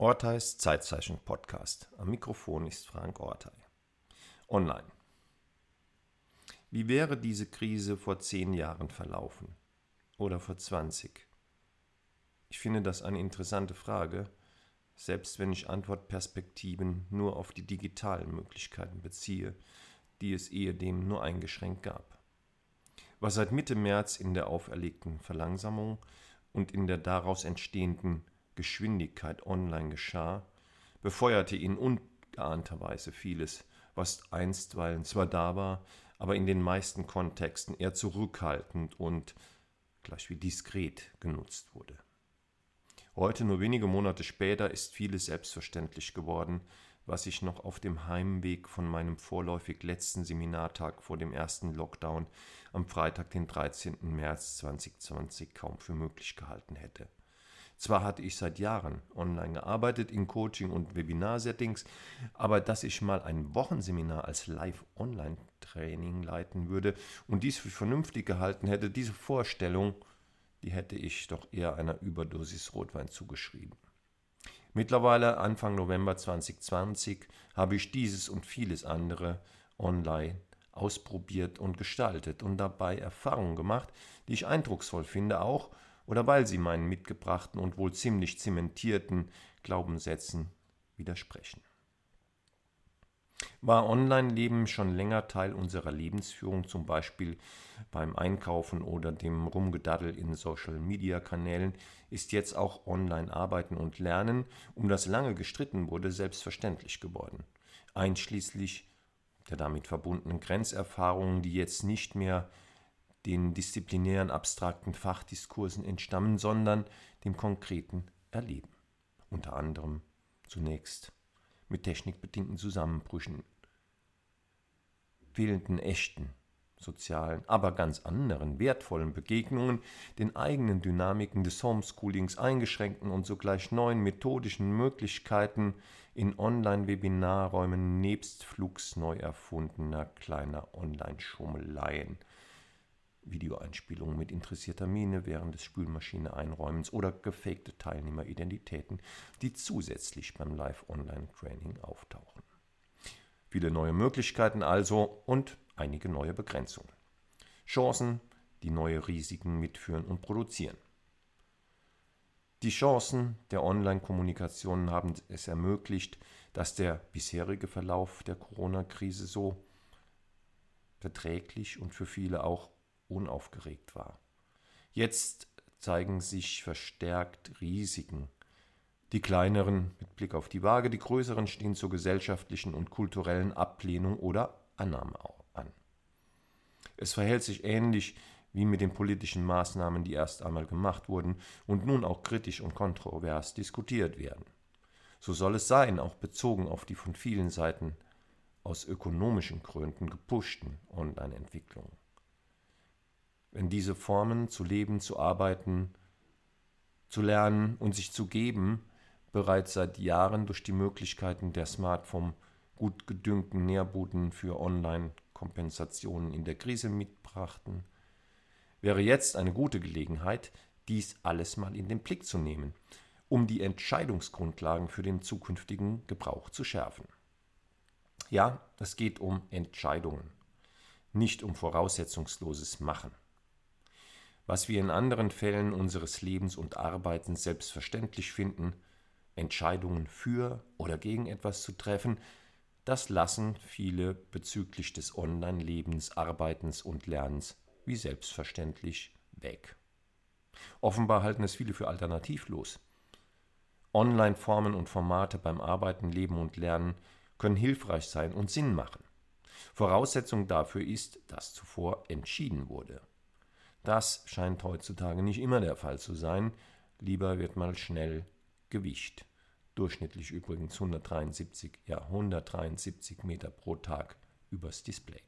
Orteis Zeitzeichen Podcast. Am Mikrofon ist Frank Ortei. Online. Wie wäre diese Krise vor zehn Jahren verlaufen? Oder vor 20? Ich finde das eine interessante Frage, selbst wenn ich Antwortperspektiven nur auf die digitalen Möglichkeiten beziehe, die es ehedem nur eingeschränkt gab. Was seit Mitte März in der auferlegten Verlangsamung und in der daraus entstehenden Geschwindigkeit online geschah, befeuerte ihn ungeahnter Weise vieles, was einstweilen zwar da war, aber in den meisten Kontexten eher zurückhaltend und gleich wie diskret genutzt wurde. Heute, nur wenige Monate später, ist vieles selbstverständlich geworden, was ich noch auf dem Heimweg von meinem vorläufig letzten Seminartag vor dem ersten Lockdown am Freitag, den 13. März 2020, kaum für möglich gehalten hätte. Zwar hatte ich seit Jahren online gearbeitet in Coaching und Webinar-Settings, aber dass ich mal ein Wochenseminar als Live-Online-Training leiten würde und dies für vernünftig gehalten hätte, diese Vorstellung, die hätte ich doch eher einer Überdosis Rotwein zugeschrieben. Mittlerweile, Anfang November 2020, habe ich dieses und vieles andere online ausprobiert und gestaltet und dabei Erfahrungen gemacht, die ich eindrucksvoll finde, auch oder weil sie meinen mitgebrachten und wohl ziemlich zementierten Glaubenssätzen widersprechen. War Online-Leben schon länger Teil unserer Lebensführung, zum Beispiel beim Einkaufen oder dem Rumgedaddel in Social-Media-Kanälen, ist jetzt auch Online-Arbeiten und Lernen, um das lange gestritten wurde, selbstverständlich geworden. Einschließlich der damit verbundenen Grenzerfahrungen, die jetzt nicht mehr den disziplinären abstrakten Fachdiskursen entstammen, sondern dem konkreten Erleben. Unter anderem zunächst mit technikbedingten Zusammenbrüchen, fehlenden echten sozialen, aber ganz anderen, wertvollen Begegnungen, den eigenen Dynamiken des Homeschoolings eingeschränkten und sogleich neuen methodischen Möglichkeiten in Online-Webinarräumen nebst flugs neu erfundener kleiner Online-Schummeleien – Videoeinspielungen mit interessierter Miene während des Spülmaschine-Einräumens oder gefakte Teilnehmeridentitäten, die zusätzlich beim Live-Online-Training auftauchen. Viele neue Möglichkeiten also und einige neue Begrenzungen. Chancen, die neue Risiken mitführen und produzieren. Die Chancen der Online-Kommunikation haben es ermöglicht, dass der bisherige Verlauf der Corona-Krise so verträglich und für viele auch unaufgeregt war. Jetzt zeigen sich verstärkt Risiken. Die kleineren mit Blick auf die Waage, die größeren stehen zur gesellschaftlichen und kulturellen Ablehnung oder Annahme an. Es verhält sich ähnlich wie mit den politischen Maßnahmen, die erst einmal gemacht wurden und nun auch kritisch und kontrovers diskutiert werden. So soll es sein, auch bezogen auf die von vielen Seiten aus ökonomischen Gründen gepushten Online-Entwicklungen wenn diese Formen zu leben, zu arbeiten, zu lernen und sich zu geben bereits seit Jahren durch die Möglichkeiten der Smartphone gut gedüngten Nährbuden für Online-Kompensationen in der Krise mitbrachten, wäre jetzt eine gute Gelegenheit, dies alles mal in den Blick zu nehmen, um die Entscheidungsgrundlagen für den zukünftigen Gebrauch zu schärfen. Ja, es geht um Entscheidungen, nicht um voraussetzungsloses Machen was wir in anderen Fällen unseres Lebens und Arbeitens selbstverständlich finden, Entscheidungen für oder gegen etwas zu treffen, das lassen viele bezüglich des Online-Lebens, Arbeitens und Lernens wie selbstverständlich weg. Offenbar halten es viele für alternativlos. Online-Formen und Formate beim Arbeiten, Leben und Lernen können hilfreich sein und Sinn machen. Voraussetzung dafür ist, dass zuvor entschieden wurde. Das scheint heutzutage nicht immer der Fall zu sein. Lieber wird mal schnell gewischt. Durchschnittlich übrigens 173, ja 173 Meter pro Tag übers Display.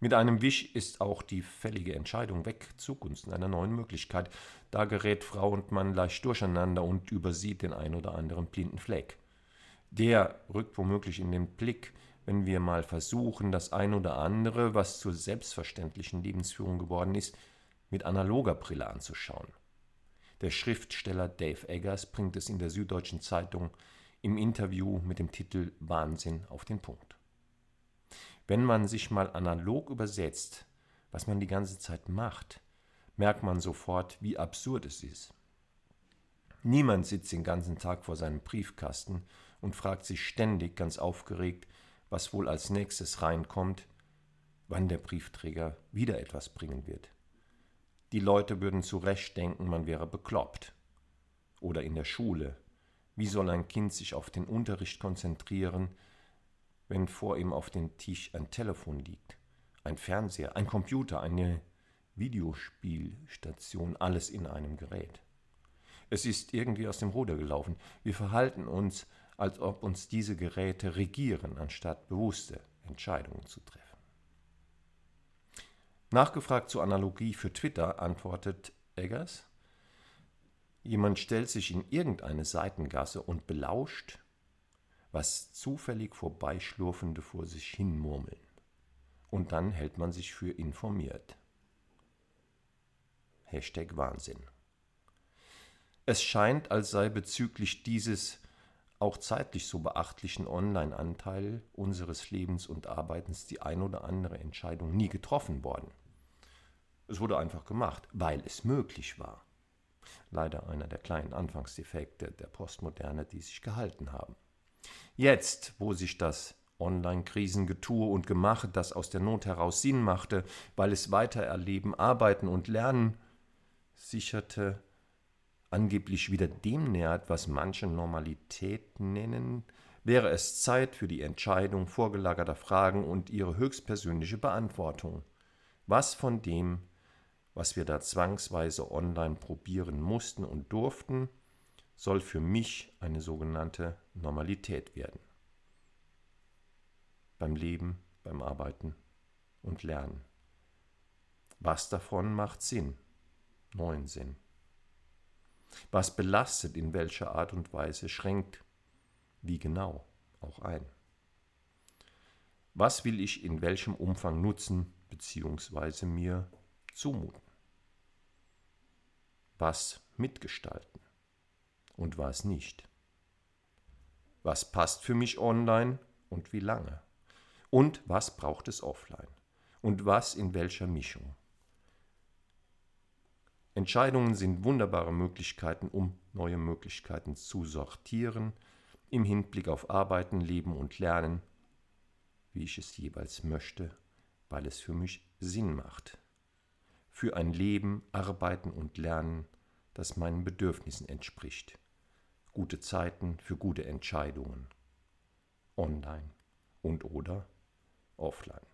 Mit einem Wisch ist auch die fällige Entscheidung weg zugunsten einer neuen Möglichkeit. Da gerät Frau und Mann leicht durcheinander und übersieht den ein oder anderen blinden Fleck. Der rückt womöglich in den Blick, wenn wir mal versuchen, das ein oder andere, was zur selbstverständlichen Lebensführung geworden ist, mit analoger Brille anzuschauen. Der Schriftsteller Dave Eggers bringt es in der Süddeutschen Zeitung im Interview mit dem Titel Wahnsinn auf den Punkt. Wenn man sich mal analog übersetzt, was man die ganze Zeit macht, merkt man sofort, wie absurd es ist. Niemand sitzt den ganzen Tag vor seinem Briefkasten und fragt sich ständig ganz aufgeregt, was wohl als nächstes reinkommt, wann der Briefträger wieder etwas bringen wird. Die Leute würden zu Recht denken, man wäre bekloppt. Oder in der Schule. Wie soll ein Kind sich auf den Unterricht konzentrieren, wenn vor ihm auf dem Tisch ein Telefon liegt, ein Fernseher, ein Computer, eine Videospielstation, alles in einem Gerät. Es ist irgendwie aus dem Ruder gelaufen. Wir verhalten uns, als ob uns diese Geräte regieren, anstatt bewusste Entscheidungen zu treffen. Nachgefragt zur Analogie für Twitter antwortet Eggers, jemand stellt sich in irgendeine Seitengasse und belauscht, was zufällig Vorbeischlurfende vor sich hin murmeln. Und dann hält man sich für informiert. Hashtag Wahnsinn. Es scheint, als sei bezüglich dieses auch zeitlich so beachtlichen Online-Anteil unseres Lebens und Arbeitens die ein oder andere Entscheidung nie getroffen worden. Es wurde einfach gemacht, weil es möglich war. Leider einer der kleinen Anfangsdefekte der Postmoderne, die sich gehalten haben. Jetzt, wo sich das Online-Krisengetue und Gemache, das aus der Not heraus Sinn machte, weil es weitererleben, arbeiten und lernen, sicherte, angeblich wieder dem nähert, was manche Normalität nennen, wäre es Zeit für die Entscheidung vorgelagerter Fragen und ihre höchstpersönliche Beantwortung. Was von dem, was wir da zwangsweise online probieren mussten und durften, soll für mich eine sogenannte Normalität werden. Beim Leben, beim Arbeiten und Lernen. Was davon macht Sinn, neuen Sinn? Was belastet in welcher Art und Weise, schränkt wie genau auch ein? Was will ich in welchem Umfang nutzen bzw. mir zumuten? Was mitgestalten und was nicht? Was passt für mich online und wie lange? Und was braucht es offline? Und was in welcher Mischung? Entscheidungen sind wunderbare Möglichkeiten, um neue Möglichkeiten zu sortieren, im Hinblick auf Arbeiten, Leben und Lernen, wie ich es jeweils möchte, weil es für mich Sinn macht. Für ein Leben, Arbeiten und Lernen, das meinen Bedürfnissen entspricht. Gute Zeiten für gute Entscheidungen. Online und oder offline.